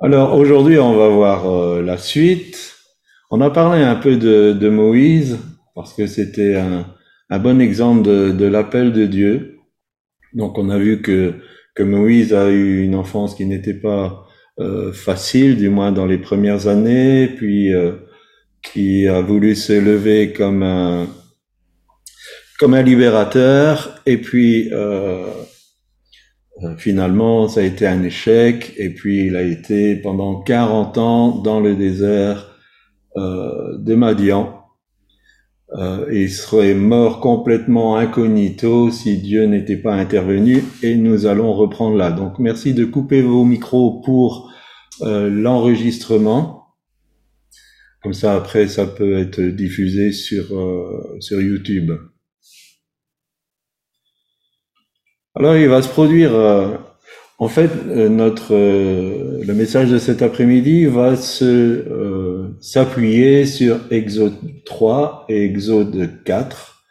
Alors aujourd'hui, on va voir euh, la suite. On a parlé un peu de, de Moïse parce que c'était un, un, bon exemple de, de l'appel de Dieu. Donc on a vu que, que Moïse a eu une enfance qui n'était pas euh, facile, du moins dans les premières années, puis euh, qui a voulu se lever comme un comme un libérateur, et puis euh, finalement, ça a été un échec, et puis il a été pendant 40 ans dans le désert euh, de Madian. Euh, il serait mort complètement incognito si Dieu n'était pas intervenu, et nous allons reprendre là. Donc merci de couper vos micros pour euh, l'enregistrement. Comme ça, après, ça peut être diffusé sur, euh, sur YouTube. Alors il va se produire, euh, en fait, euh, notre euh, le message de cet après-midi va se s'appuyer sur Exode 3 et Exode 4,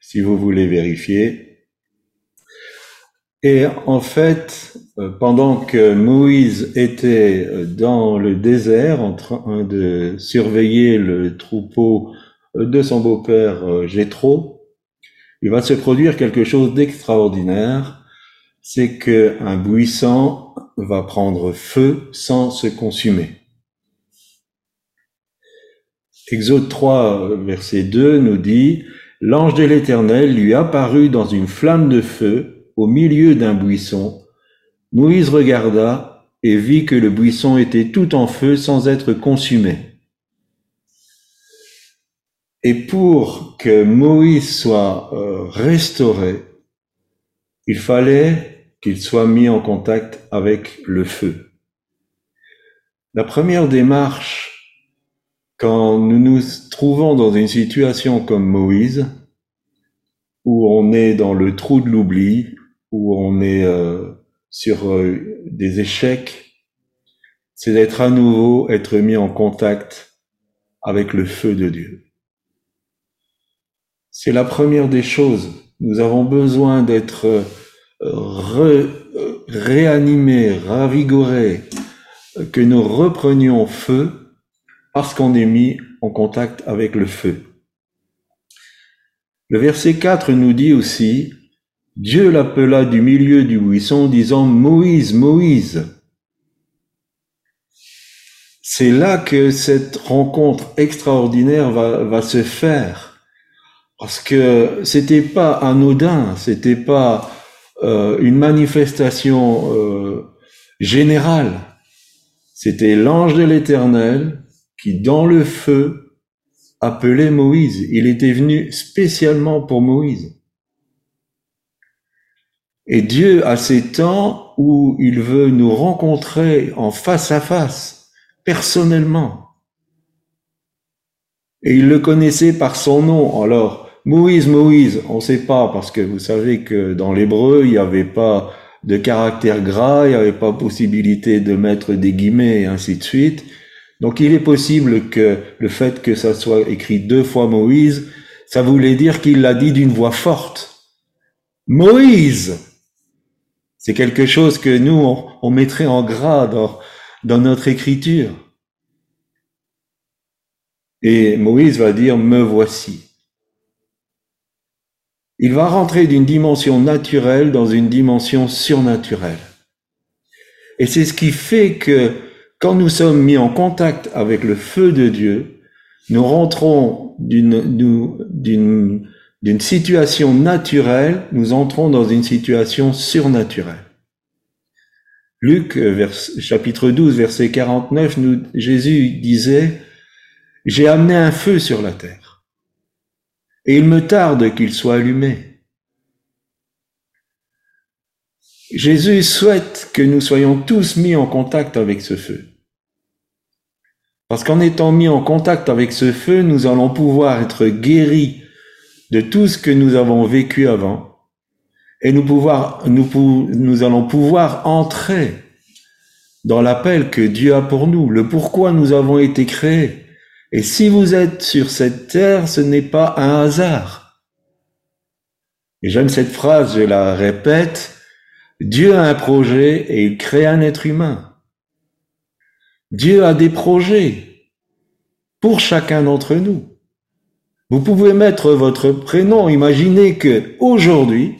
si vous voulez vérifier. Et en fait, pendant que Moïse était dans le désert en train de surveiller le troupeau de son beau-père Jéthro, il va se produire quelque chose d'extraordinaire, c'est que un buisson va prendre feu sans se consumer. Exode 3, verset 2 nous dit, L'ange de l'Éternel lui apparut dans une flamme de feu au milieu d'un buisson. Moïse regarda et vit que le buisson était tout en feu sans être consumé. Et pour que Moïse soit euh, restauré, il fallait qu'il soit mis en contact avec le feu. La première démarche, quand nous nous trouvons dans une situation comme Moïse, où on est dans le trou de l'oubli, où on est euh, sur euh, des échecs, c'est d'être à nouveau, être mis en contact avec le feu de Dieu. C'est la première des choses. Nous avons besoin d'être euh, re, réanimés, ravigorés, que nous reprenions feu parce qu'on est mis en contact avec le feu. Le verset 4 nous dit aussi, Dieu l'appela du milieu du buisson disant, Moïse, Moïse. C'est là que cette rencontre extraordinaire va se faire parce que c'était pas anodin, c'était pas euh, une manifestation euh, générale. C'était l'ange de l'Éternel qui, dans le feu, appelait Moïse. Il était venu spécialement pour Moïse. Et Dieu a ces temps où il veut nous rencontrer en face à face, personnellement. Et il le connaissait par son nom. Alors, Moïse, Moïse, on ne sait pas, parce que vous savez que dans l'hébreu, il n'y avait pas de caractère gras, il n'y avait pas possibilité de mettre des guillemets et ainsi de suite. Donc il est possible que le fait que ça soit écrit deux fois Moïse, ça voulait dire qu'il l'a dit d'une voix forte. Moïse C'est quelque chose que nous, on, mettrait en gras dans notre écriture. Et Moïse va dire, me voici. Il va rentrer d'une dimension naturelle dans une dimension surnaturelle. Et c'est ce qui fait que quand nous sommes mis en contact avec le feu de Dieu, nous rentrons d'une, situation naturelle, nous entrons dans une situation surnaturelle. Luc, chapitre 12, verset 49, nous, Jésus disait, J'ai amené un feu sur la terre et il me tarde qu'il soit allumé. Jésus souhaite que nous soyons tous mis en contact avec ce feu. Parce qu'en étant mis en contact avec ce feu, nous allons pouvoir être guéris de tout ce que nous avons vécu avant et nous, allons pouvoir entrer dans l'appel que Dieu a pour nous, le pourquoi nous avons été créés, et si vous êtes sur cette terre, ce n'est pas un hasard. Et j'aime cette phrase, je la répète, Dieu a un projet et il crée un être humain. Dieu a des projets pour chacun d'entre nous. Vous pouvez mettre votre prénom. Imaginez que aujourd'hui,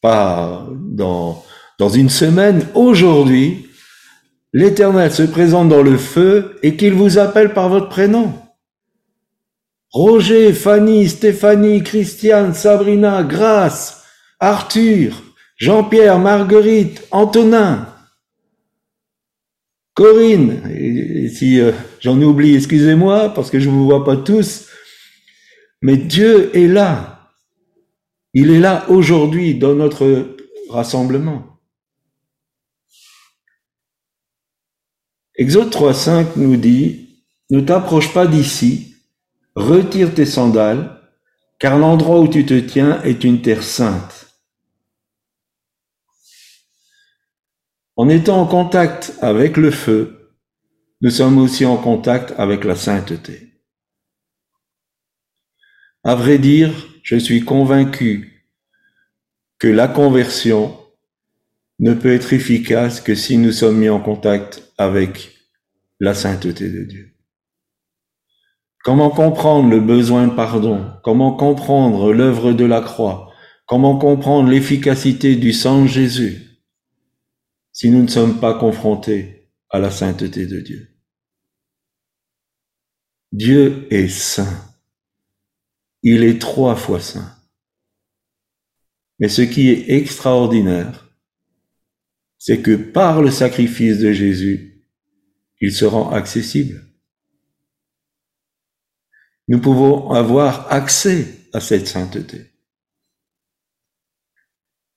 pas dans, dans une semaine, aujourd'hui, l'Éternel se présente dans le feu et qu'il vous appelle par votre prénom. Roger, Fanny, Stéphanie, Christiane, Sabrina, Grace, Arthur, Jean-Pierre, Marguerite, Antonin, Corinne, si euh, j'en oublie, excusez-moi, parce que je ne vous vois pas tous, mais Dieu est là. Il est là aujourd'hui dans notre rassemblement. Exode 3.5 nous dit, ne t'approche pas d'ici, retire tes sandales, car l'endroit où tu te tiens est une terre sainte. En étant en contact avec le feu, nous sommes aussi en contact avec la sainteté. À vrai dire, je suis convaincu que la conversion ne peut être efficace que si nous sommes mis en contact avec la sainteté de Dieu. Comment comprendre le besoin de pardon? Comment comprendre l'œuvre de la croix? Comment comprendre l'efficacité du sang Jésus si nous ne sommes pas confrontés à la sainteté de Dieu? Dieu est saint. Il est trois fois saint. Mais ce qui est extraordinaire, c'est que par le sacrifice de Jésus, il se rend accessible. Nous pouvons avoir accès à cette sainteté.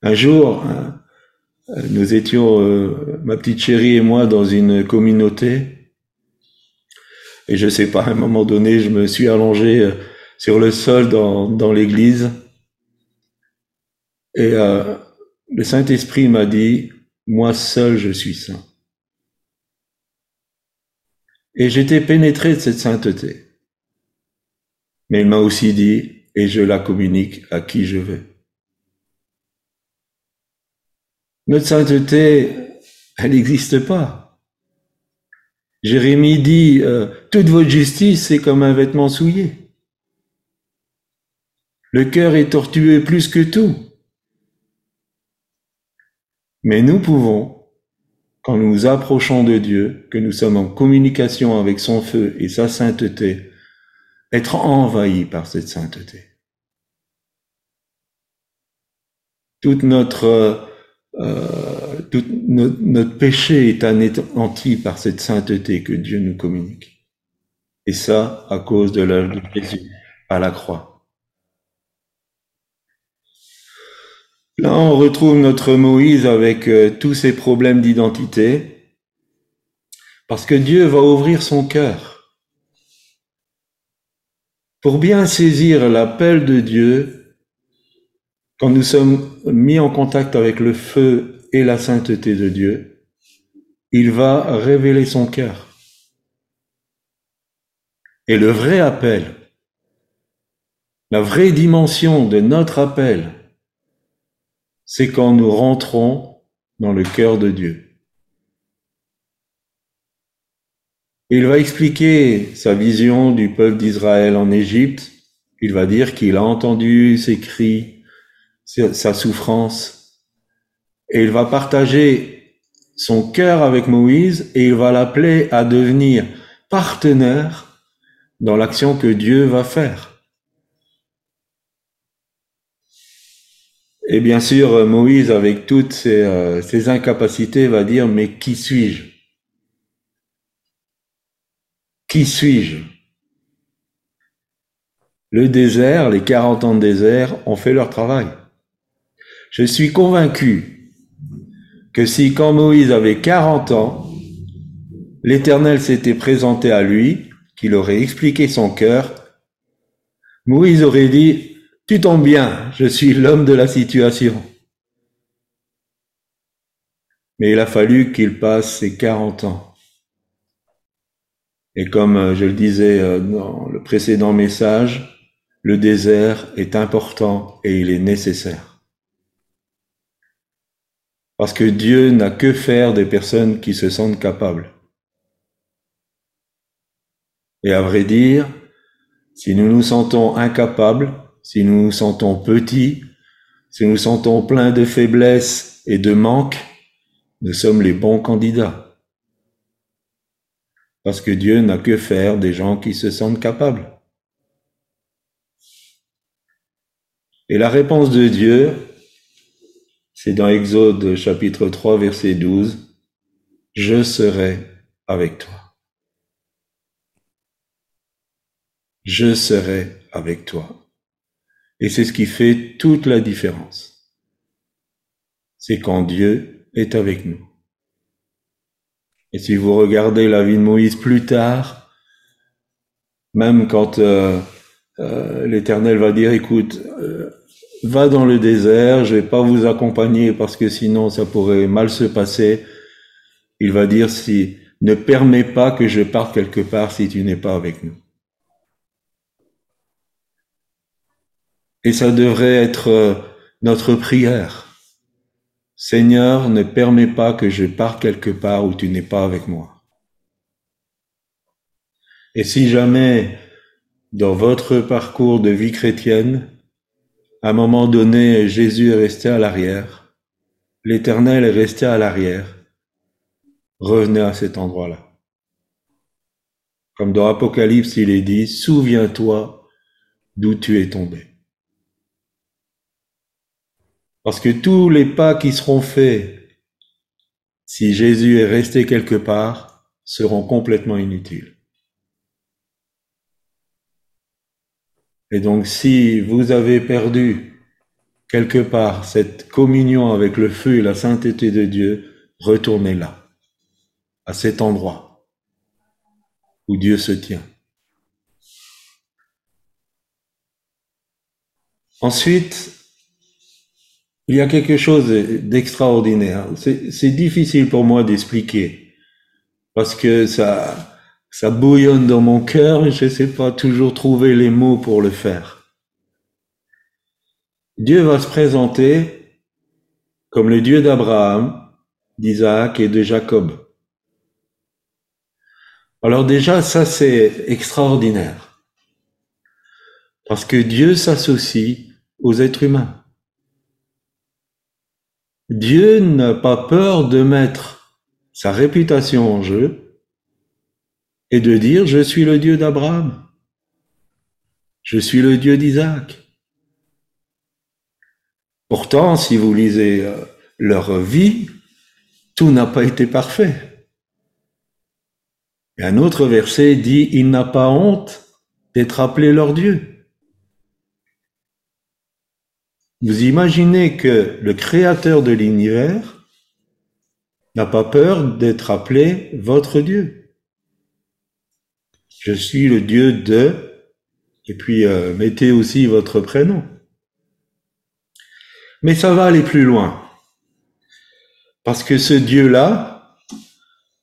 Un jour, euh, nous étions, euh, ma petite chérie et moi, dans une communauté. Et je sais pas, à un moment donné, je me suis allongé euh, sur le sol dans, dans l'église. Et le Saint-Esprit m'a dit, moi seul je suis saint. Et j'étais pénétré de cette sainteté. Mais il m'a aussi dit, et je la communique à qui je veux. Notre sainteté, elle n'existe pas. Jérémie dit, euh, toute votre justice, c'est comme un vêtement souillé. Le cœur est tortueux plus que tout. Mais nous pouvons, quand nous nous approchons de Dieu, que nous sommes en communication avec son feu et sa sainteté, être envahis par cette sainteté. Toute notre euh, tout notre, péché est anéanti par cette sainteté que Dieu nous communique. Et ça, à cause de l'œuvre de Jésus à la croix. Là, on retrouve notre Moïse avec euh, tous ses problèmes d'identité, parce que Dieu va ouvrir son cœur. Pour bien saisir l'appel de Dieu, quand nous sommes mis en contact avec le feu et la sainteté de Dieu, il va révéler son cœur. Et le vrai appel, la vraie dimension de notre appel, c'est quand nous rentrons dans le cœur de Dieu. Il va expliquer sa vision du peuple d'Israël en Égypte. Il va dire qu'il a entendu ses cris, sa souffrance, et il va partager son cœur avec Moïse et il va l'appeler à devenir partenaire dans l'action que Dieu va faire. Et bien sûr, Moïse, avec toutes ses, euh, ses incapacités, va dire, mais qui suis-je? Qui suis-je? Le désert, les 40 ans de désert, ont fait leur travail. Je suis convaincu que si quand Moïse avait 40 ans, l'Éternel s'était présenté à lui, qu'il aurait expliqué son cœur, Moïse aurait dit, tu tombes bien, je suis l'homme de la situation. Mais il a fallu qu'il passe ses 40 ans. Et comme je le disais euh, dans le précédent message, le désert est important et il est nécessaire. Parce que Dieu n'a que faire des personnes qui se sentent capables Et à vrai dire, si nous nous sentons incapables, si nous nous sentons petits, si nous nous sentons pleins de faiblesses et de manques, nous sommes les bons candidats. Parce que Dieu n'a que faire des gens qui se sentent capables. Et la réponse de Dieu, c'est dans Exode chapitre 3 verset 12, Je serai avec toi. Je serai avec toi. Et c'est ce qui fait toute la différence. C'est quand Dieu est avec nous. Et si vous regardez la vie de Moïse plus tard, même quand euh, euh, l'Éternel va dire, écoute, euh, va dans le désert, je vais pas vous accompagner parce que sinon ça pourrait mal se passer. Il va dire, si ne permets pas que je parte quelque part si tu n'es pas avec nous. Et ça devrait être euh, notre prière. Seigneur, ne permets pas que je parte quelque part où tu n'es pas avec moi. Et si jamais, dans votre parcours de vie chrétienne, à un moment donné, Jésus est resté à l'arrière, l'Éternel est resté à l'arrière, revenez à cet endroit-là. Comme dans Apocalypse, il est dit, souviens-toi d'où tu es tombé. Parce que tous les pas qui seront faits, si Jésus est resté quelque part, seront complètement inutiles. Et donc si vous avez perdu quelque part cette communion avec le feu et la sainteté de Dieu, retournez là, à cet endroit où Dieu se tient. Ensuite, il y a quelque chose d'extraordinaire. C'est difficile pour moi d'expliquer parce que ça, ça bouillonne dans mon cœur et je ne sais pas toujours trouver les mots pour le faire. Dieu va se présenter comme le Dieu d'Abraham, d'Isaac et de Jacob. Alors déjà, ça c'est extraordinaire. Parce que Dieu s'associe aux êtres humains. Dieu n'a pas peur de mettre sa réputation en jeu et de dire je suis le Dieu d'Abraham, je suis le Dieu d'Isaac. Pourtant, si vous lisez euh, leur vie, tout n'a pas été parfait. Un autre verset dit, il n'a pas honte d'être appelé leur Dieu. Vous imaginez que le créateur de l'univers n'a pas peur d'être appelé votre Dieu. Je suis le Dieu de, et puis euh, mettez aussi votre prénom. Mais ça va aller plus loin. Parce que ce Dieu-là,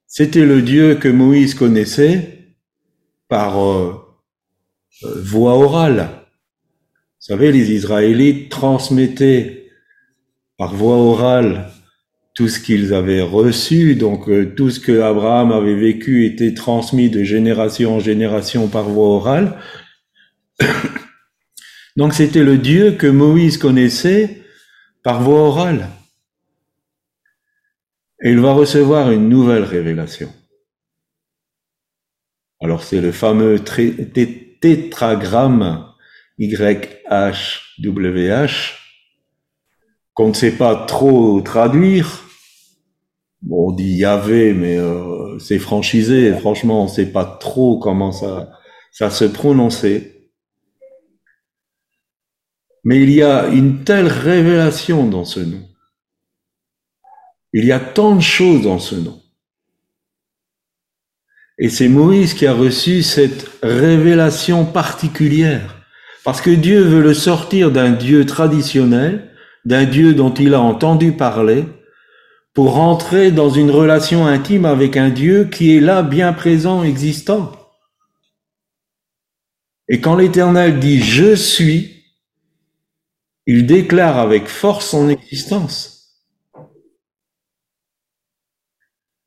c'était le Dieu que Moïse connaissait par euh, euh, voix orale. Vous savez, les Israélites transmettaient par voie orale tout ce qu'ils avaient reçu, donc euh, tout ce que Abraham avait vécu était transmis de génération en génération par voie orale. donc c'était le Dieu que Moïse connaissait par voie orale. Et il va recevoir une nouvelle révélation. Alors c'est le fameux tétragramme YHWH, qu'on ne sait pas trop traduire. Bon, on dit Yahvé, mais euh, c'est franchisé. Franchement, on ne sait pas trop comment ça, ça se prononçait. Mais il y a une telle révélation dans ce nom. Il y a tant de choses dans ce nom. Et c'est Moïse qui a reçu cette révélation particulière. Parce que Dieu veut le sortir d'un Dieu traditionnel, d'un Dieu dont il a entendu parler, pour rentrer dans une relation intime avec un Dieu qui est là, bien présent, existant. Et quand l'Éternel dit ⁇ Je suis ⁇ il déclare avec force son existence.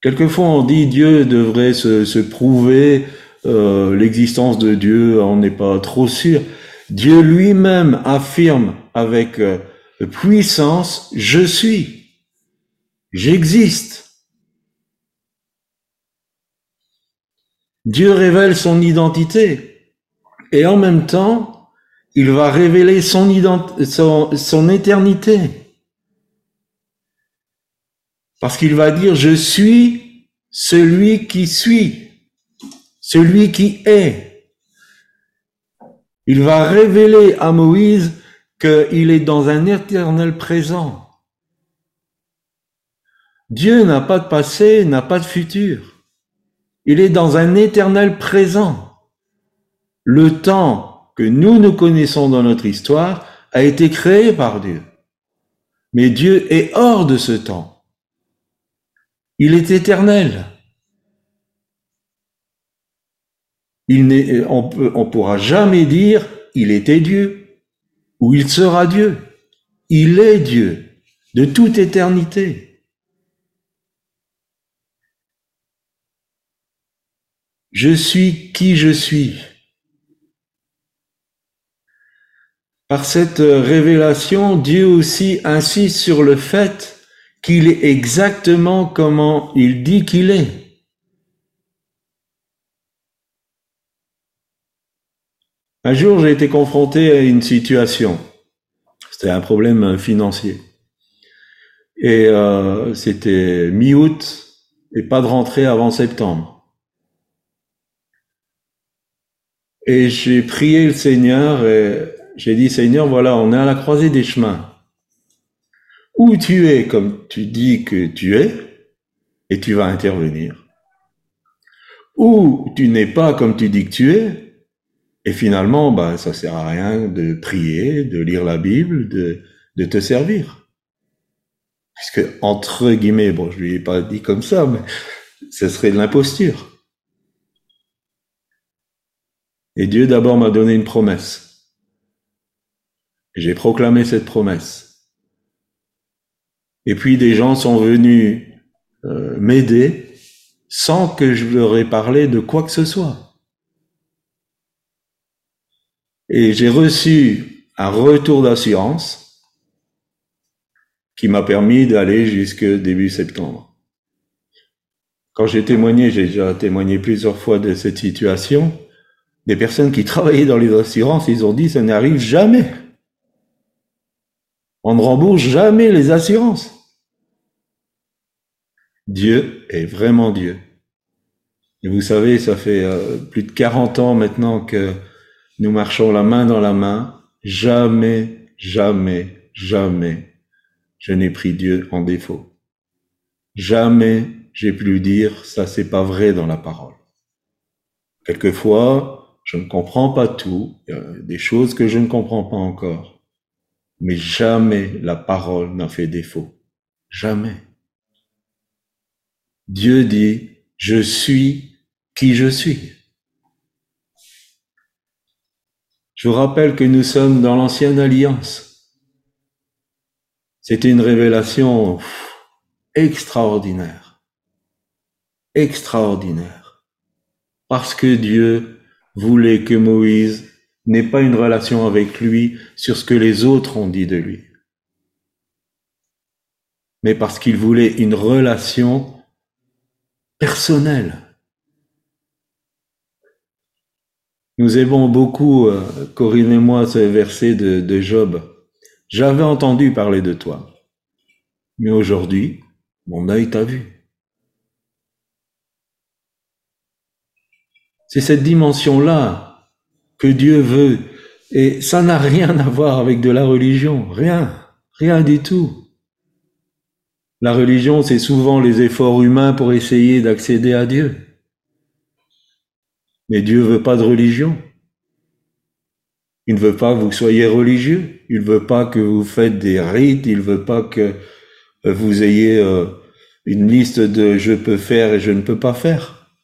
Quelquefois on dit Dieu devrait se, se prouver euh, l'existence de Dieu, on n'est pas trop sûr. Dieu lui-même affirme avec euh, puissance, je suis, j'existe. Dieu révèle son identité et en même temps, il va révéler son, son, son éternité. Parce qu'il va dire, je suis celui qui suis, celui qui est. Il va révéler à Moïse qu'il est dans un éternel présent. Dieu n'a pas de passé, n'a pas de futur. Il est dans un éternel présent. Le temps que nous nous connaissons dans notre histoire a été créé par Dieu. Mais Dieu est hors de ce temps. Il est éternel. Il on ne on pourra jamais dire il était Dieu ou il sera Dieu. Il est Dieu de toute éternité. Je suis qui je suis. Par cette révélation, Dieu aussi insiste sur le fait qu'il est exactement comment il dit qu'il est. Un jour, j'ai été confronté à une situation. C'était un problème financier. Et euh, c'était mi-août et pas de rentrée avant septembre. Et j'ai prié le Seigneur et j'ai dit, Seigneur, voilà, on est à la croisée des chemins. Où tu es comme tu dis que tu es, et tu vas intervenir. Ou tu n'es pas comme tu dis que tu es, et finalement, bah, ça sert à rien de prier, de lire la Bible, de, de te servir. Puisque, entre guillemets, bon, je lui ai pas dit comme ça, mais ce serait de l'imposture. Et Dieu d'abord m'a donné une promesse. J'ai proclamé cette promesse. Et puis des gens sont venus euh, m'aider sans que je leur ai parlé de quoi que ce soit. Et j'ai reçu un retour d'assurance qui m'a permis d'aller jusque début septembre. Quand j'ai témoigné, j'ai déjà témoigné plusieurs fois de cette situation, des personnes qui travaillaient dans les assurances, ils ont dit ça n'arrive jamais. On ne rembourse jamais les assurances. Dieu est vraiment Dieu. Et vous savez, ça fait euh, plus de 40 ans maintenant que nous marchons la main dans la main. Jamais, jamais, jamais, je n'ai pris Dieu en défaut. Jamais j'ai pu dire ça c'est pas vrai dans la parole. Quelquefois, je ne comprends pas tout, des choses que je ne comprends pas encore, mais jamais la parole n'a fait défaut. Jamais. Dieu dit, je suis qui je suis. Je vous rappelle que nous sommes dans l'ancienne alliance. C'était une révélation extraordinaire. Extraordinaire. Parce que Dieu voulait que Moïse n'ait pas une relation avec lui sur ce que les autres ont dit de lui, mais parce qu'il voulait une relation personnelle. Nous aimons beaucoup, euh, Corinne et moi, ce verset de, de Job. J'avais entendu parler de toi, mais aujourd'hui, mon œil t'a vu. C'est cette dimension-là que Dieu veut. Et ça n'a rien à voir avec de la religion. Rien. Rien du tout. La religion, c'est souvent les efforts humains pour essayer d'accéder à Dieu. Mais Dieu veut pas de religion. Il ne veut pas que vous soyez religieux. Il ne veut pas que vous faites des rites. Il ne veut pas que vous ayez euh, une liste de je peux faire et je ne peux pas faire.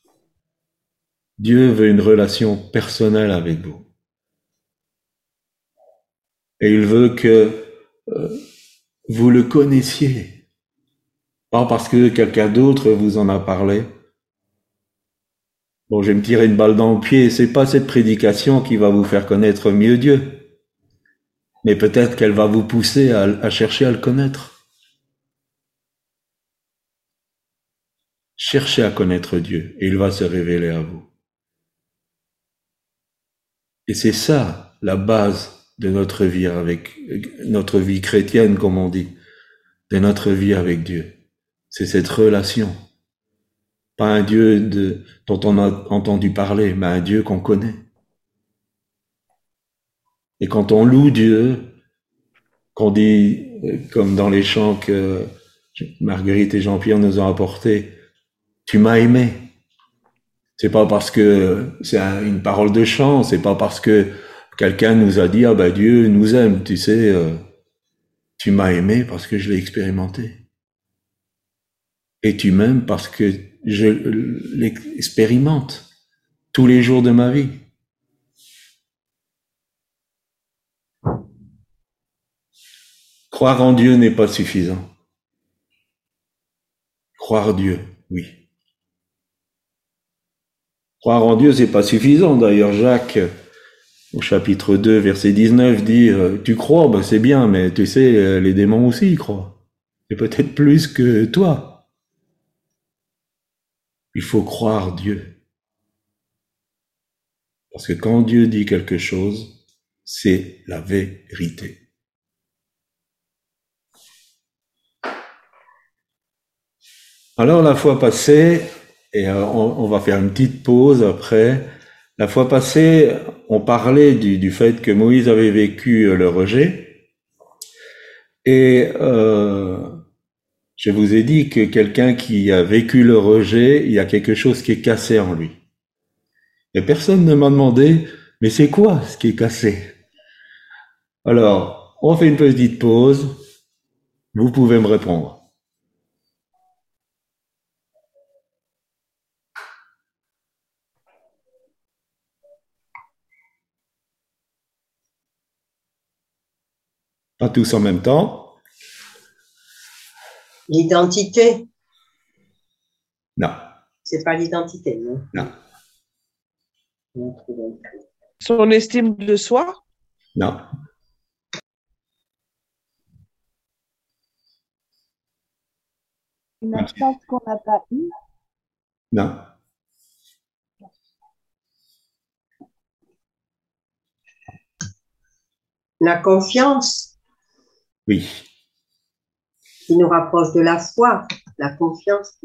Dieu veut une relation personnelle avec vous. Et il veut que euh, vous le connaissiez. Pas parce que quelqu'un d'autre vous en a parlé, Bon, je vais me tirer une balle dans le pied. C'est pas cette prédication qui va vous faire connaître mieux Dieu. Mais peut-être qu'elle va vous pousser à, à chercher à le connaître. Cherchez à connaître Dieu et il va se révéler à vous. Et c'est ça la base de notre vie avec notre vie chrétienne, comme on dit, de notre vie avec Dieu. C'est cette relation. Pas un Dieu dont on a entendu parler, mais un Dieu qu'on connaît. Et quand on loue Dieu, qu'on dit, comme dans les chants que Marguerite et Jean-Pierre nous ont apportés, tu m'as aimé. C'est pas parce que c'est une parole de chant, c'est pas parce que quelqu'un nous a dit ah ben Dieu nous aime, tu sais, euh, tu m'as aimé parce que je l'ai expérimenté. Et tu m'aimes parce que je l'expérimente tous les jours de ma vie. Croire en Dieu n'est pas suffisant. Croire Dieu, oui. Croire en Dieu, c'est pas suffisant. D'ailleurs, Jacques, au chapitre 2, verset 19, dit, euh, tu crois, ben c'est bien, mais tu sais, euh, les démons aussi croient. Et peut-être plus que toi. Il faut croire Dieu. Parce que quand Dieu dit quelque chose, c'est la vérité. Alors la fois passée, et euh, on, va faire une petite pause après, la fois passée, on parlait du, fait que Moïse avait vécu le rejet. Et euh, je vous ai dit que quelqu'un qui a vécu le rejet, il y a quelque chose qui est cassé en lui. Et personne ne m'a demandé, mais c'est quoi ce qui est cassé? Alors, on fait une petite pause. Vous pouvez me répondre. Pas tous en même temps. L'identité Non. C'est pas l'identité, non? Non. Son estime de soi? Non. Une chance qu'on n'a pas eue? Non. La confiance Oui qui nous rapproche de la foi, la confiance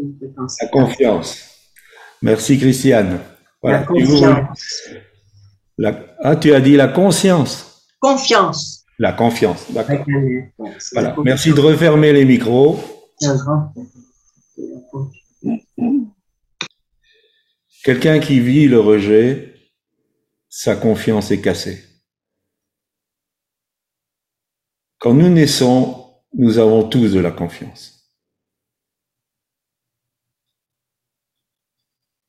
La confiance. Merci Christiane. La confiance. Ah, tu as dit la conscience. Confiance. La confiance, d'accord. Voilà. Merci de refermer les micros. Quelqu'un qui vit le rejet, sa confiance est cassée. Quand nous naissons, nous avons tous de la confiance.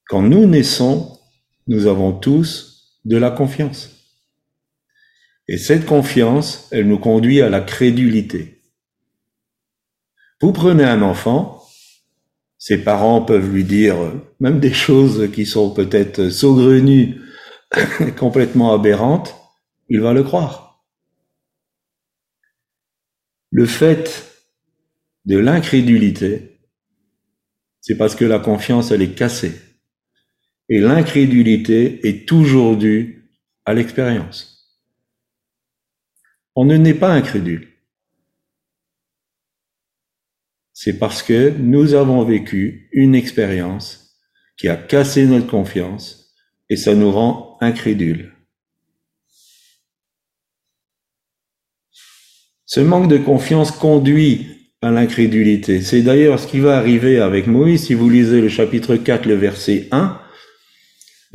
Quand nous naissons, nous avons tous de la confiance. Et cette confiance, elle nous conduit à la crédulité. Vous prenez un enfant, ses parents peuvent lui dire même des choses qui sont peut-être saugrenues, complètement aberrantes, il va le croire. Le fait de l'incrédulité, c'est parce que la confiance, elle est cassée. Et l'incrédulité est toujours due à l'expérience. On ne n'est pas incrédule. C'est parce que nous avons vécu une expérience qui a cassé notre confiance et ça nous rend incrédules. Ce manque de confiance conduit à l'incrédulité. C'est d'ailleurs ce qui va arriver avec Moïse. Si vous lisez le chapitre 4, le verset 1,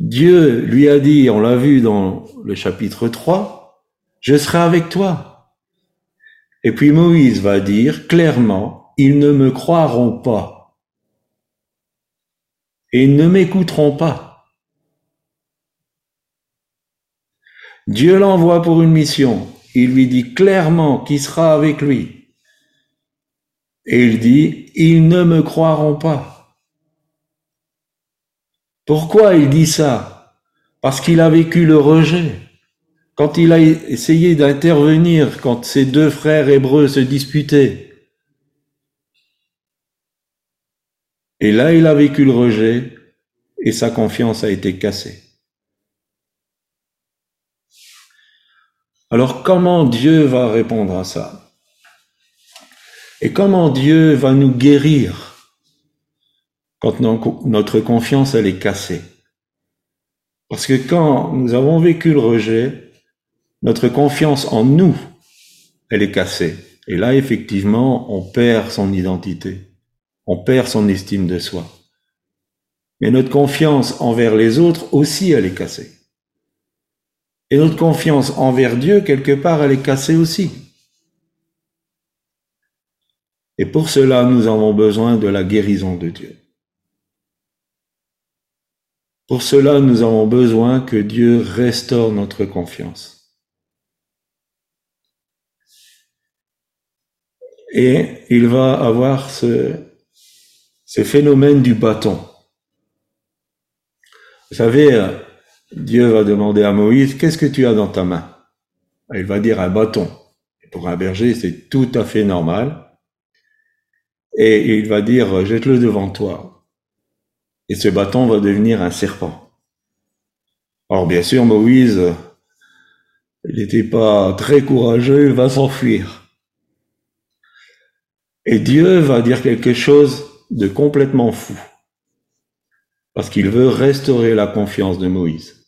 Dieu lui a dit, on l'a vu dans le chapitre 3, je serai avec toi. Et puis Moïse va dire clairement, ils ne me croiront pas. Et ne m'écouteront pas. Dieu l'envoie pour une mission il lui dit clairement qui sera avec lui. Et il dit, ils ne me croiront pas. Pourquoi il dit ça? Parce qu'il a vécu le rejet. Quand il a essayé d'intervenir, quand ses deux frères hébreux se disputaient. Et là, il a vécu le rejet et sa confiance a été cassée. Alors comment Dieu va répondre à ça? Et comment Dieu va nous guérir quand notre confiance elle est cassée? Parce que quand nous avons vécu le rejet, notre confiance en nous, elle est cassée. Et là, effectivement, on perd son identité, on perd son estime de soi. Mais notre confiance envers les autres aussi, elle est cassée. Et notre confiance envers Dieu, quelque part, elle est cassée aussi. Et pour cela, nous avons besoin de la guérison de Dieu. Pour cela, nous avons besoin que Dieu restaure notre confiance. Et il va avoir ce, phénomène du bâton. Vous savez, euh, Dieu va demander à Moïse, qu'est-ce que tu as dans ta main? Il va dire un bâton. pour un berger, c'est tout à fait normal. Et il va dire, jette-le devant toi. Et ce bâton va devenir un serpent. Alors bien sûr, Moïse, il n'était pas très courageux, il va s'enfuir. Et Dieu va dire quelque chose de complètement fou. Parce qu'il veut restaurer la confiance de Moïse.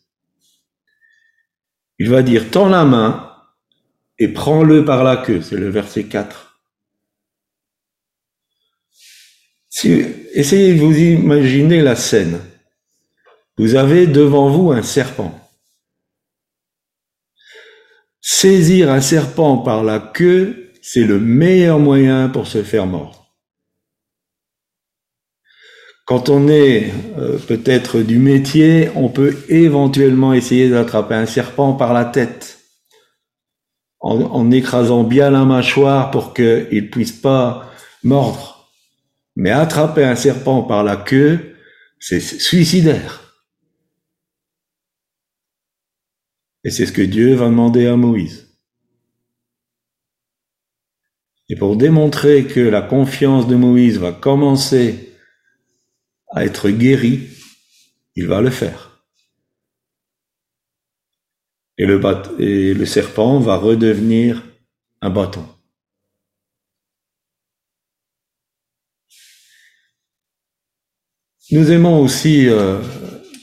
Il va dire, tends la main et prends-le par la queue. C'est le verset 4. Si, essayez de vous imaginer la scène. Vous avez devant vous un serpent. Saisir un serpent par la queue, c'est le meilleur moyen pour se faire mordre. Quand on est euh, peut-être du métier, on peut éventuellement essayer d'attraper un serpent par la tête, en, écrasant bien la mâchoire pour qu'il ne puisse pas mordre. Mais attraper un serpent par la queue, c'est suicidaire. Et c'est ce que Dieu va demander à Moïse. Et pour démontrer que la confiance de Moïse va commencer à être guéri, il va le faire. Et le, serpent va redevenir un bâton. Nous aimons aussi, euh,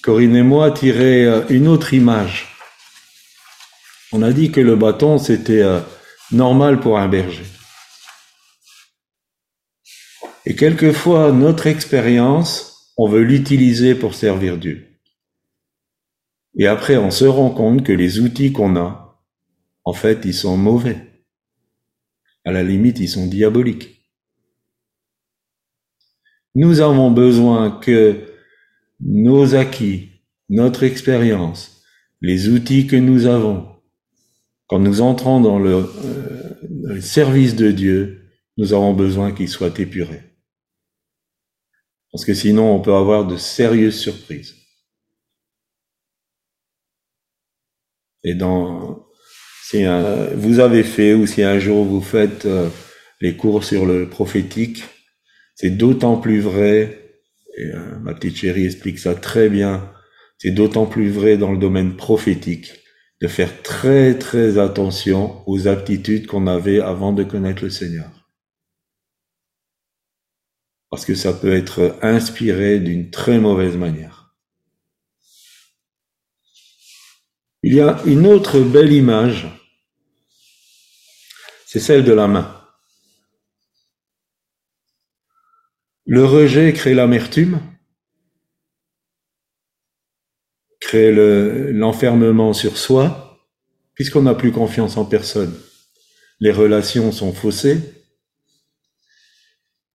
Corinne et moi, tirer euh, une autre image. On a dit que le bâton, c'était euh, normal pour un berger. Et quelquefois, notre expérience on veut l'utiliser pour servir Dieu. Et après, on se rend compte que les outils qu'on a, en fait, ils sont mauvais. À la limite, ils sont diaboliques. Nous avons besoin que nos acquis, notre expérience, les outils que nous avons, quand nous entrons dans le, euh, service de Dieu, nous avons besoin qu'ils soient épurés. Parce que sinon, on peut avoir de sérieuses surprises. Et dans, si vous avez fait ou si un jour vous faites euh, les cours sur le prophétique, c'est d'autant plus vrai, et euh, ma petite chérie explique ça très bien, c'est d'autant plus vrai dans le domaine prophétique de faire très très attention aux aptitudes qu'on avait avant de connaître le Seigneur parce que ça peut être inspiré d'une très mauvaise manière. Il y a une autre belle image, c'est celle de la main. Le rejet crée l'amertume, crée l'enfermement sur soi, puisqu'on n'a plus confiance en personne. Les relations sont faussées,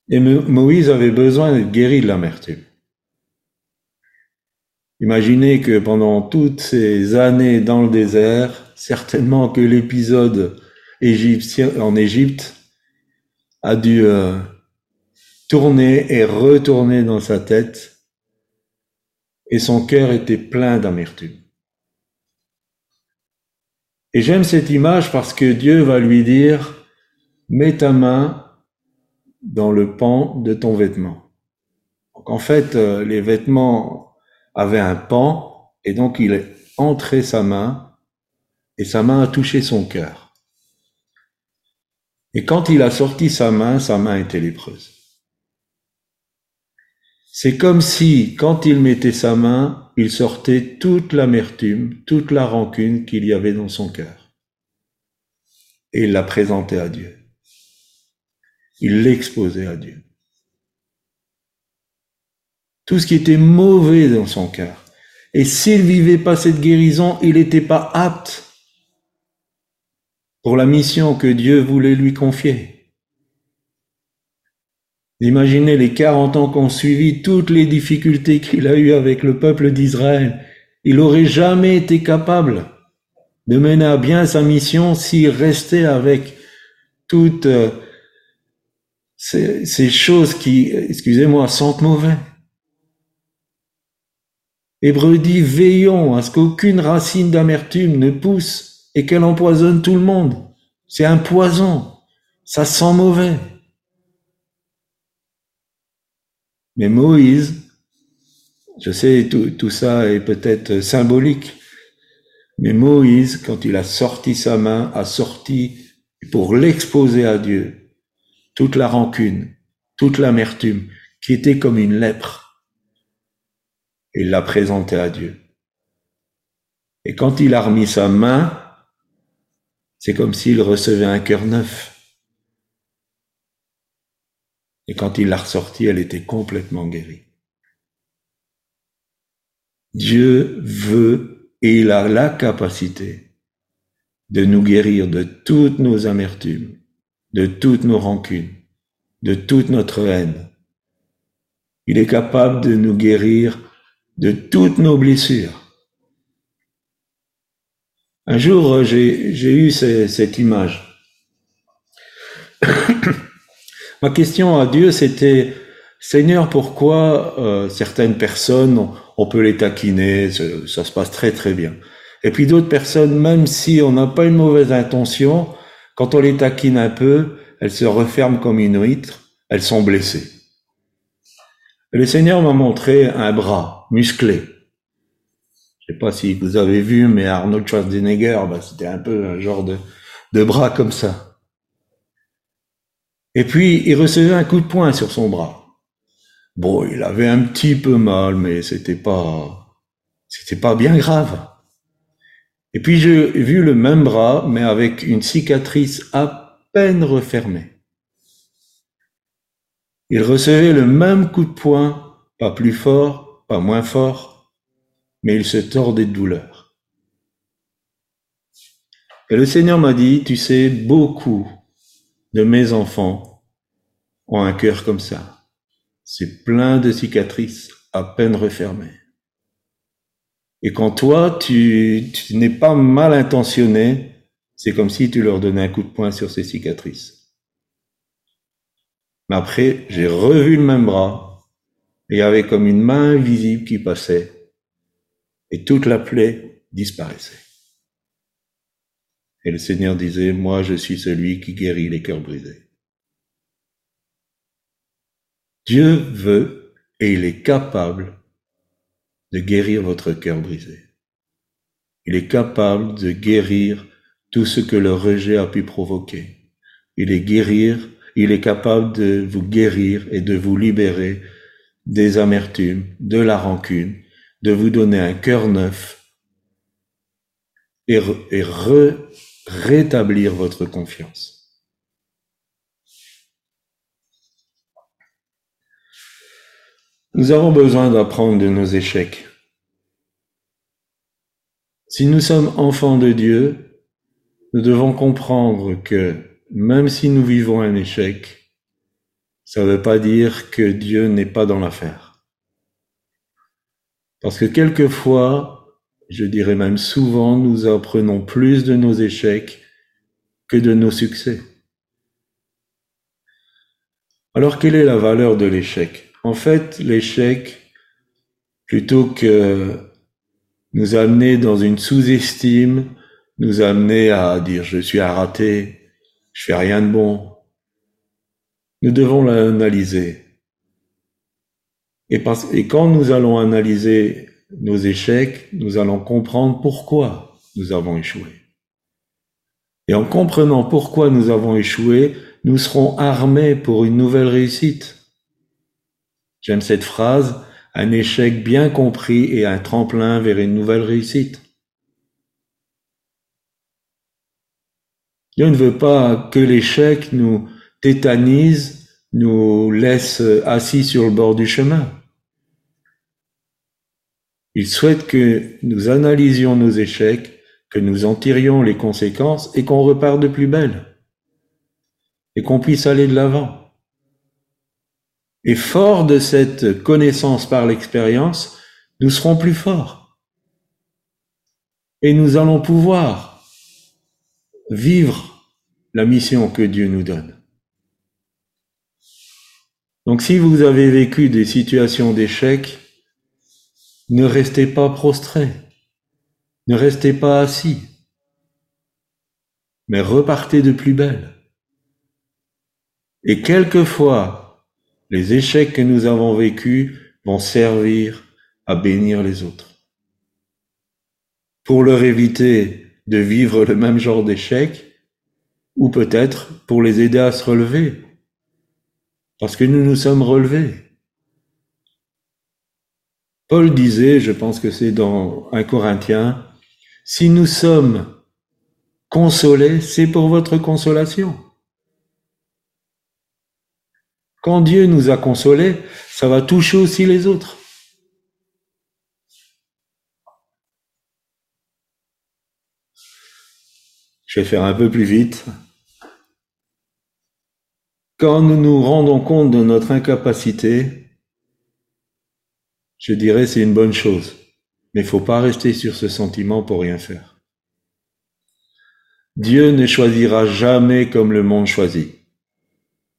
et Moïse avait besoin d'être guéri de l'amertume. Imaginez que pendant toutes ces années dans le désert, certainement que l'épisode égyptien en Égypte a dû euh, tourner et retourner dans sa tête. et son cœur était plein d'amertume. Et j'aime cette image parce que Dieu va lui dire, mets ta main dans le pan de ton vêtement. Donc en fait, euh, les vêtements avaient un pan et donc il est entré sa main et sa main a touché son cœur. Et quand il a sorti sa main, sa main était lépreuse. C'est comme si, quand il mettait sa main, il sortait toute l'amertume, toute la rancune qu'il y avait dans son cœur. Et il la présentait à Dieu. Il l'exposait à Dieu. Tout ce qui était mauvais dans son cœur. Et s'il vivait pas cette guérison, il n'était pas apte pour la mission que Dieu voulait lui confier. Imaginez les 40 ans qu'ont suivi toutes les difficultés qu'il a eues avec le peuple d'Israël. Il n'aurait jamais été capable de mener à bien sa mission s'il restait avec toutes euh, ces, choses qui, excusez-moi, sentent mauvais. Hébreu dit, veillons à ce qu'aucune racine d'amertume ne pousse et qu'elle empoisonne tout le monde. C'est un poison. Ça sent mauvais. Mais Moïse, je sais, tout ça est peut-être symbolique, mais Moïse, quand il a sorti sa main, a sorti pour l'exposer à Dieu toute la rancune, toute l'amertume, qui était comme une lèpre. Il l'a présenté à Dieu. Et quand il a remis sa main, c'est comme s'il recevait un cœur neuf. Et quand il l'a ressorti, elle était complètement guérie. Dieu veut et il a la capacité de nous guérir de toutes nos amertumes, de toutes nos rancunes, de toute notre haine. Il est capable de nous guérir de toutes nos blessures. Un jour, j'ai eu cette image. Ma question à Dieu, c'était, Seigneur, pourquoi euh, certaines personnes, on peut les taquiner, ça, se passe très très bien. Et puis d'autres personnes, même si on n'a pas une mauvaise intention, quand on les taquine un peu, elles se referment comme une huître, elles sont blessées. le Seigneur m'a montré un bras musclé. Je sais pas si vous avez vu, mais Arnold Schwarzenegger, bah, c'était un peu un genre de, de bras comme ça. Et puis, il recevait un coup de poing sur son bras. Bon, il avait un petit peu mal, mais c'était pas, c'était pas bien grave. Et puis, j'ai vu le même bras, mais avec une cicatrice à peine refermée. Il recevait le même coup de poing, pas plus fort, pas moins fort, mais il se tordait de douleur. Et le Seigneur m'a dit, tu sais, beaucoup de mes enfants ont un cœur comme ça. C'est plein de cicatrices à peine refermées. Et quand toi, tu, n'es pas mal intentionné, c'est comme si tu leur donnais un coup de poing sur ces cicatrices. Mais après, j'ai revu le même bras, et il y avait comme une main invisible qui passait, et toute la plaie disparaissait. Et le Seigneur disait, moi je suis celui qui guérit les cœurs brisés. Dieu veut et il est capable de guérir votre cœur brisé. Il est capable de guérir tout ce que le rejet a pu provoquer. Il est guérir, il est capable de vous guérir et de vous libérer des amertumes, de la rancune, de vous donner un cœur neuf et, et rétablir votre confiance. Nous avons besoin d'apprendre de nos échecs. Si nous sommes enfants de Dieu, nous devons comprendre que même si nous vivons un échec, ça ne veut pas dire que Dieu n'est pas dans l'affaire. Parce que quelquefois, je dirais même souvent, nous apprenons plus de nos échecs que de nos succès. Alors quelle est la valeur de l'échec? En fait, l'échec, plutôt que nous amener dans une sous-estime, nous amener à dire je suis à je fais rien de bon. Nous devons l'analyser. Et quand nous allons analyser nos échecs, nous allons comprendre pourquoi nous avons échoué. Et en comprenant pourquoi nous avons échoué, nous serons armés pour une nouvelle réussite. J'aime cette phrase, un échec bien compris et un tremplin vers une nouvelle réussite. Dieu ne veut pas que l'échec nous tétanise, nous laisse assis sur le bord du chemin. Il souhaite que nous analysions nos échecs, que nous en tirions les conséquences et qu'on reparte de plus belle et qu'on puisse aller de l'avant. Et fort de cette connaissance par l'expérience, nous serons plus forts. Et nous allons pouvoir vivre la mission que Dieu nous donne. Donc si vous avez vécu des situations d'échec, ne restez pas prostrés, ne restez pas assis, mais repartez de plus belle. Et quelquefois, les échecs que nous avons vécus vont servir à bénir les autres. Pour leur éviter de vivre le même genre d'échec, ou peut-être pour les aider à se relever, parce que nous nous sommes relevés. Paul disait, je pense que c'est dans un Corinthien, si nous sommes consolés, c'est pour votre consolation. Quand Dieu nous a consolés, ça va toucher aussi les autres. Je vais faire un peu plus vite. Quand nous nous rendons compte de notre incapacité, je dirais c'est une bonne chose. Mais il faut pas rester sur ce sentiment pour rien faire. Dieu ne choisira jamais comme le monde choisit.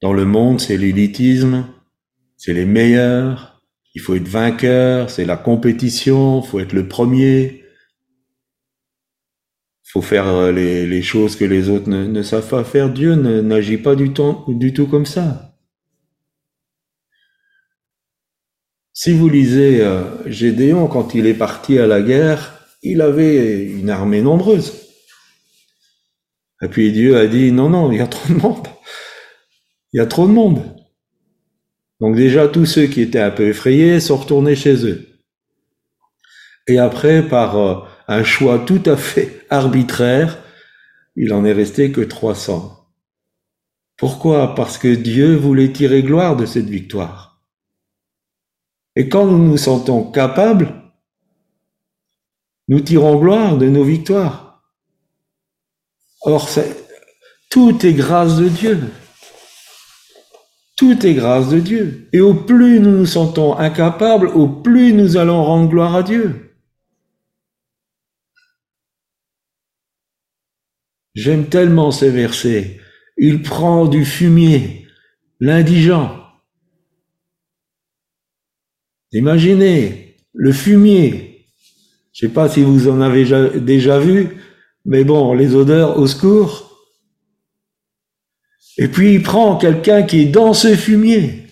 Dans le monde, c'est l'élitisme, c'est les meilleurs, il faut être vainqueur, c'est la compétition, il faut être le premier, il faut faire euh, les, choses que les autres ne, savent pas faire. Dieu n'agit pas du tout, comme ça. Si vous lisez euh, Gédéon, quand il est parti à la guerre, il avait une armée nombreuse. Et puis Dieu a dit, non, non, il y a trop de monde il y a trop de monde. Donc déjà, tous ceux qui étaient un peu effrayés sont retournés chez eux. Et après, par euh, un choix tout à fait arbitraire, il en est resté que 300. Pourquoi? Parce que Dieu voulait tirer gloire de cette victoire. Et quand nous nous sentons capables, nous tirons gloire de nos victoires. Or, tout est grâce de Dieu. Tout est grâce de Dieu. Et au plus nous nous sentons incapables, au plus nous allons rendre gloire à Dieu. J'aime tellement ces versets. Il prend du fumier, l'indigent. Imaginez le fumier. Je sais pas si vous en avez déjà vu, mais bon, les odeurs au secours. Et puis il prend quelqu'un qui est dans ce fumier.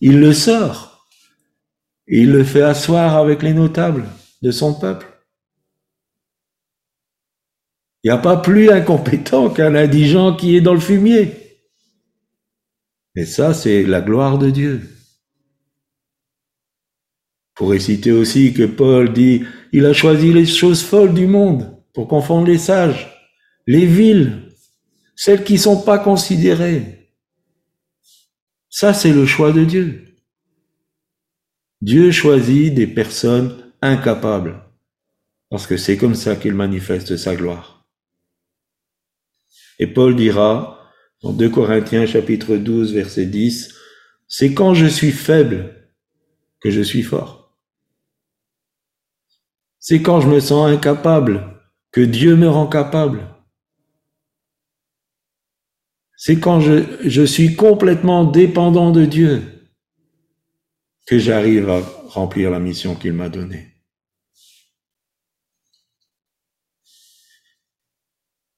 Il le sort. Il le fait asseoir avec les notables de son peuple. Il n'y a pas plus incompétent qu'un indigent qui est dans le fumier. Et ça, c'est la gloire de Dieu. Pour citer aussi que Paul dit, il a choisi les choses folles du monde pour confondre les sages, les villes celles qui ne sont pas considérées. Ça, c'est le choix de Dieu. Dieu choisit des personnes incapables, parce que c'est comme ça qu'il manifeste sa gloire. Et Paul dira, dans 2 Corinthiens chapitre 12, verset 10, c'est quand je suis faible que je suis fort. C'est quand je me sens incapable que Dieu me rend capable. C'est quand je, suis complètement dépendant de Dieu que j'arrive à remplir la mission qu'il m'a donnée.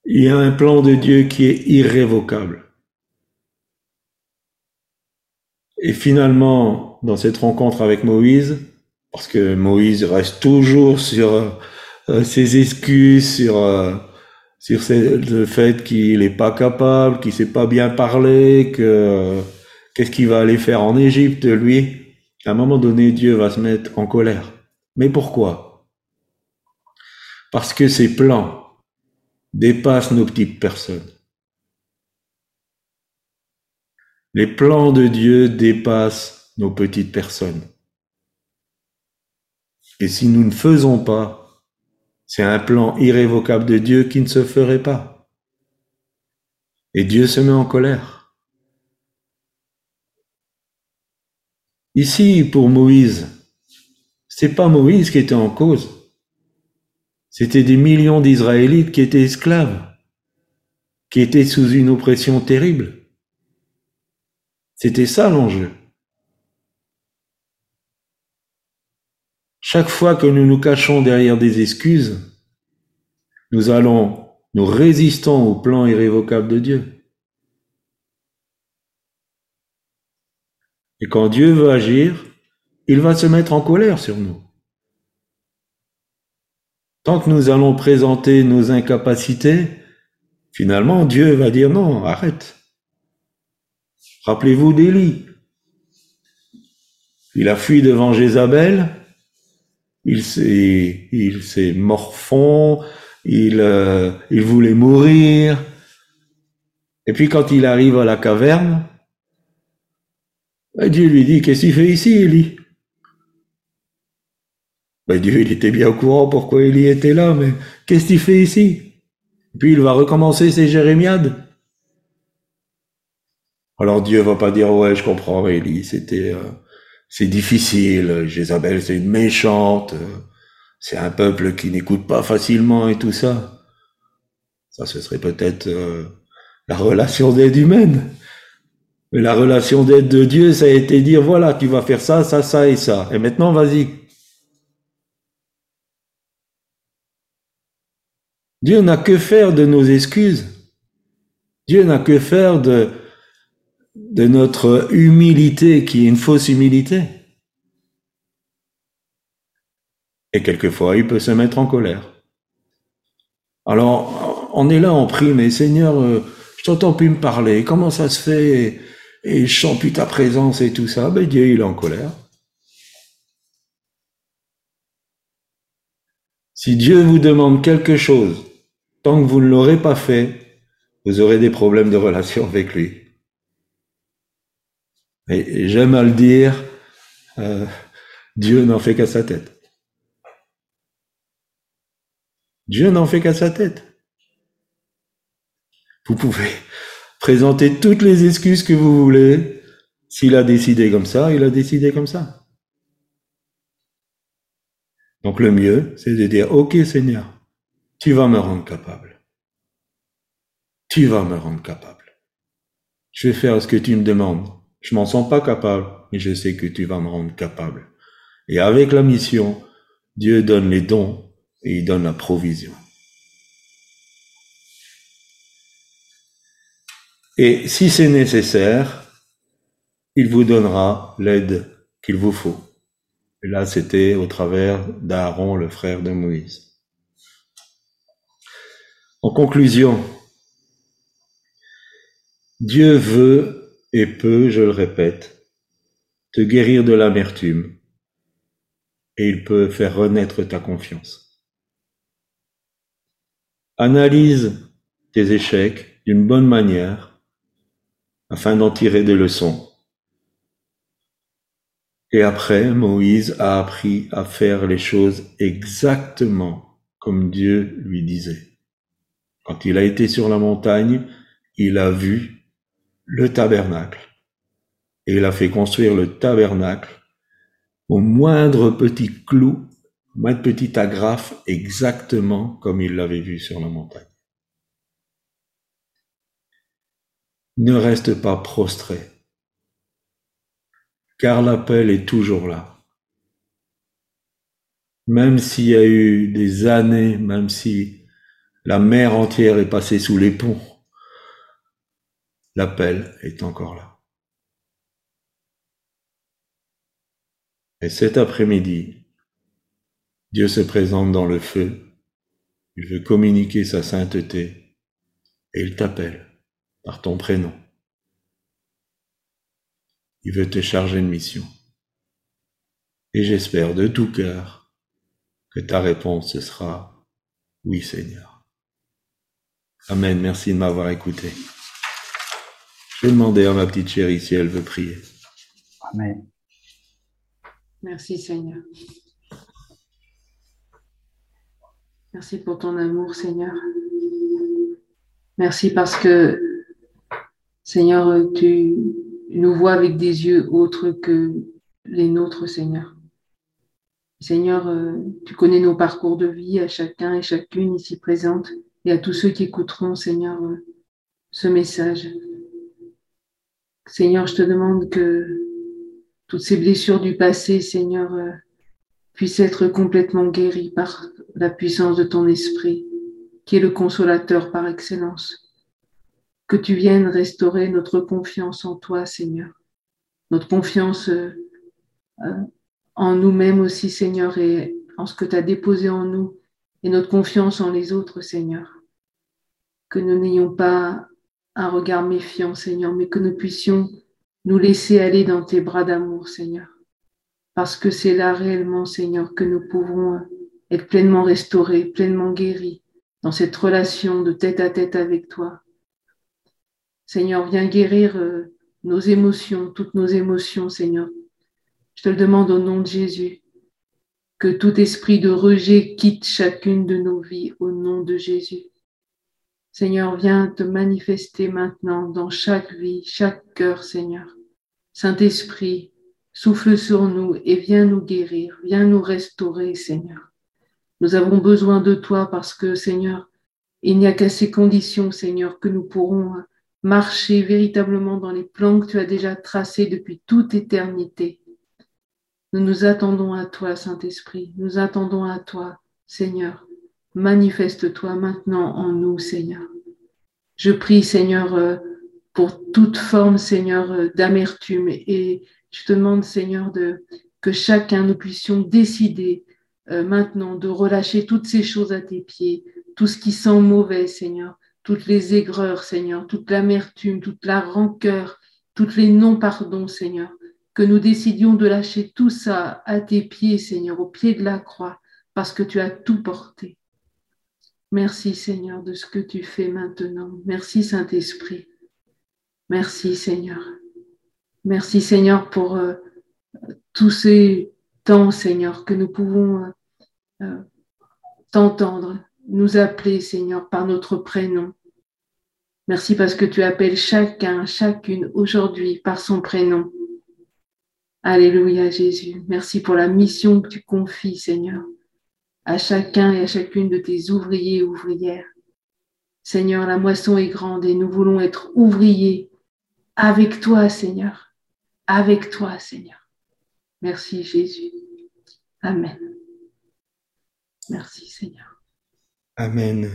Il y a un plan de Dieu qui est irrévocable. Et finalement, dans cette rencontre avec Moïse, parce que Moïse reste toujours sur euh, ses excuses, sur euh, sur le fait qu'il n'est pas capable, qu'il sait pas bien parler, que qu'est-ce qu'il va aller faire en Égypte, lui? À un moment donné, Dieu va se mettre en colère. Mais pourquoi? Parce que ses plans dépassent nos petites personnes. Les plans de Dieu dépassent nos petites personnes. Et si nous ne faisons pas, c'est un plan irrévocable de Dieu qui ne se ferait pas. Et Dieu se met en colère. Ici, pour Moïse, c'est pas Moïse qui était en cause. C'était des millions d'Israélites qui étaient esclaves, qui étaient sous une oppression terrible. C'était ça l'enjeu. Chaque fois que nous nous cachons derrière des excuses, nous allons, nous résistons au plan irrévocable de Dieu. Et quand Dieu veut agir, il va se mettre en colère sur nous. Tant que nous allons présenter nos incapacités, finalement Dieu va dire non, arrête. Rappelez-vous d'Élie. Il a fui devant Jézabel, il s'est, il s'est morfond, il, euh, il voulait mourir. Et puis quand il arrive à la caverne, ben, Dieu lui dit, qu'est-ce qu'il fait ici, Élie? Ben, Dieu, il était bien au courant pourquoi Élie était là, mais qu'est-ce qu'il fait ici? Puis il va recommencer ses jérémiades. Alors Dieu va pas dire ouais, je comprends, Élie, c'était euh, c'est difficile, Jézabel c'est une méchante, c'est un peuple qui n'écoute pas facilement et tout ça. Ça ce serait peut-être euh, la relation d'aide humaine. Mais la relation d'aide de Dieu, ça a été dire voilà, tu vas faire ça, ça, ça et ça. Et maintenant, vas-y. Dieu n'a que faire de nos excuses. Dieu n'a que faire de de notre humilité qui est une fausse humilité. Et quelquefois, il peut se mettre en colère. Alors, on est là, on prie, mais Seigneur, euh, je t'entends plus me parler, comment ça se fait? Et je sens plus ta présence et tout ça. Ben Dieu, il est en colère. Si Dieu vous demande quelque chose, tant que vous ne l'aurez pas fait, vous aurez des problèmes de relation avec lui. Et j'aime à le dire, euh, Dieu n'en fait qu'à sa tête. Dieu n'en fait qu'à sa tête. Vous pouvez présenter toutes les excuses que vous voulez. S'il a décidé comme ça, il a décidé comme ça. Donc le mieux, c'est de dire, OK Seigneur, tu vas me rendre capable. Tu vas me rendre capable. Je vais faire ce que tu me demandes. Je m'en sens pas capable, mais je sais que tu vas me rendre capable. Et avec la mission, Dieu donne les dons et il donne la provision. Et si c'est nécessaire, il vous donnera l'aide qu'il vous faut. Et là, c'était au travers d'Aaron, le frère de Moïse. En conclusion, Dieu veut et peut, je le répète, te guérir de l'amertume, et il peut faire renaître ta confiance. Analyse tes échecs d'une bonne manière afin d'en tirer des leçons. Et après, Moïse a appris à faire les choses exactement comme Dieu lui disait. Quand il a été sur la montagne, il a vu le tabernacle. Et il a fait construire le tabernacle au moindre petit clou, au moindre petit agrafe, exactement comme il l'avait vu sur la montagne. Ne reste pas prostré. car l'appel est toujours là. Même s'il y a eu des années, même si la mer entière est passée sous les ponts, l'appel est encore là. Et cet après-midi, Dieu se présente dans le feu, il veut communiquer sa sainteté et il t'appelle par ton prénom. Il veut te charger de mission. Et j'espère de tout cœur que ta réponse sera oui Seigneur. Amen. Merci de m'avoir écouté. Je vais demander à ma petite chérie si elle veut prier. Amen. Merci Seigneur. Merci pour ton amour Seigneur. Merci parce que Seigneur, tu nous vois avec des yeux autres que les nôtres Seigneur. Seigneur, euh, tu connais nos parcours de vie à chacun et chacune ici présente et à tous ceux qui écouteront, Seigneur, euh, ce message. Seigneur, je te demande que toutes ces blessures du passé, Seigneur, euh, puissent être complètement guéries par la puissance de ton esprit, qui est le consolateur par excellence. Que tu viennes restaurer notre confiance en toi, Seigneur, notre confiance en nous-mêmes aussi, Seigneur, et en ce que tu as déposé en nous, et notre confiance en les autres, Seigneur. Que nous n'ayons pas un regard méfiant, Seigneur, mais que nous puissions nous laisser aller dans tes bras d'amour, Seigneur. Parce que c'est là réellement, Seigneur, que nous pouvons être pleinement restaurés, pleinement guéris dans cette relation de tête à tête avec toi. Seigneur, viens guérir euh, nos émotions, toutes nos émotions, Seigneur, je te le demande au nom de Jésus, que tout esprit de rejet quitte chacune de nos vies au nom de Jésus. Seigneur, viens te manifester maintenant dans chaque vie, chaque cœur, Seigneur. Saint-Esprit, souffle sur nous et viens nous guérir, viens nous restaurer, Seigneur. Nous avons besoin de toi parce que, Seigneur, il n'y a qu'à ces conditions, Seigneur, que nous pourrons marcher véritablement dans les plans que tu as déjà tracés depuis toute éternité. Nous nous attendons à toi, Saint-Esprit. Nous attendons à toi, Seigneur. Manifeste-toi maintenant en nous, Seigneur. Je prie, Seigneur, euh, pour toute forme, Seigneur, euh, d'amertume. Et je te demande, Seigneur, que chacun nous puissions décider euh, maintenant de relâcher toutes ces choses à tes pieds, tout ce qui sent mauvais, Seigneur, toutes les aigreurs, Seigneur, toute l'amertume, toute la rancœur, toutes les non-pardons, Seigneur que nous décidions de lâcher tout ça à tes pieds, Seigneur, au pied de la croix, parce que tu as tout porté. Merci, Seigneur, de ce que tu fais maintenant. Merci, Saint-Esprit. Merci, Seigneur. Merci, Seigneur, pour euh, tous ces temps, Seigneur, que nous pouvons euh, euh, t'entendre, nous appeler, Seigneur, par notre prénom. Merci parce que tu appelles chacun, chacune aujourd'hui par son prénom. Alléluia Jésus. Merci pour la mission que tu confies, Seigneur, à chacun et à chacune de tes ouvriers et ouvrières. Seigneur, la moisson est grande et nous voulons être ouvriers avec toi, Seigneur. Avec toi, Seigneur. Merci Jésus. Amen. Merci Seigneur. Amen.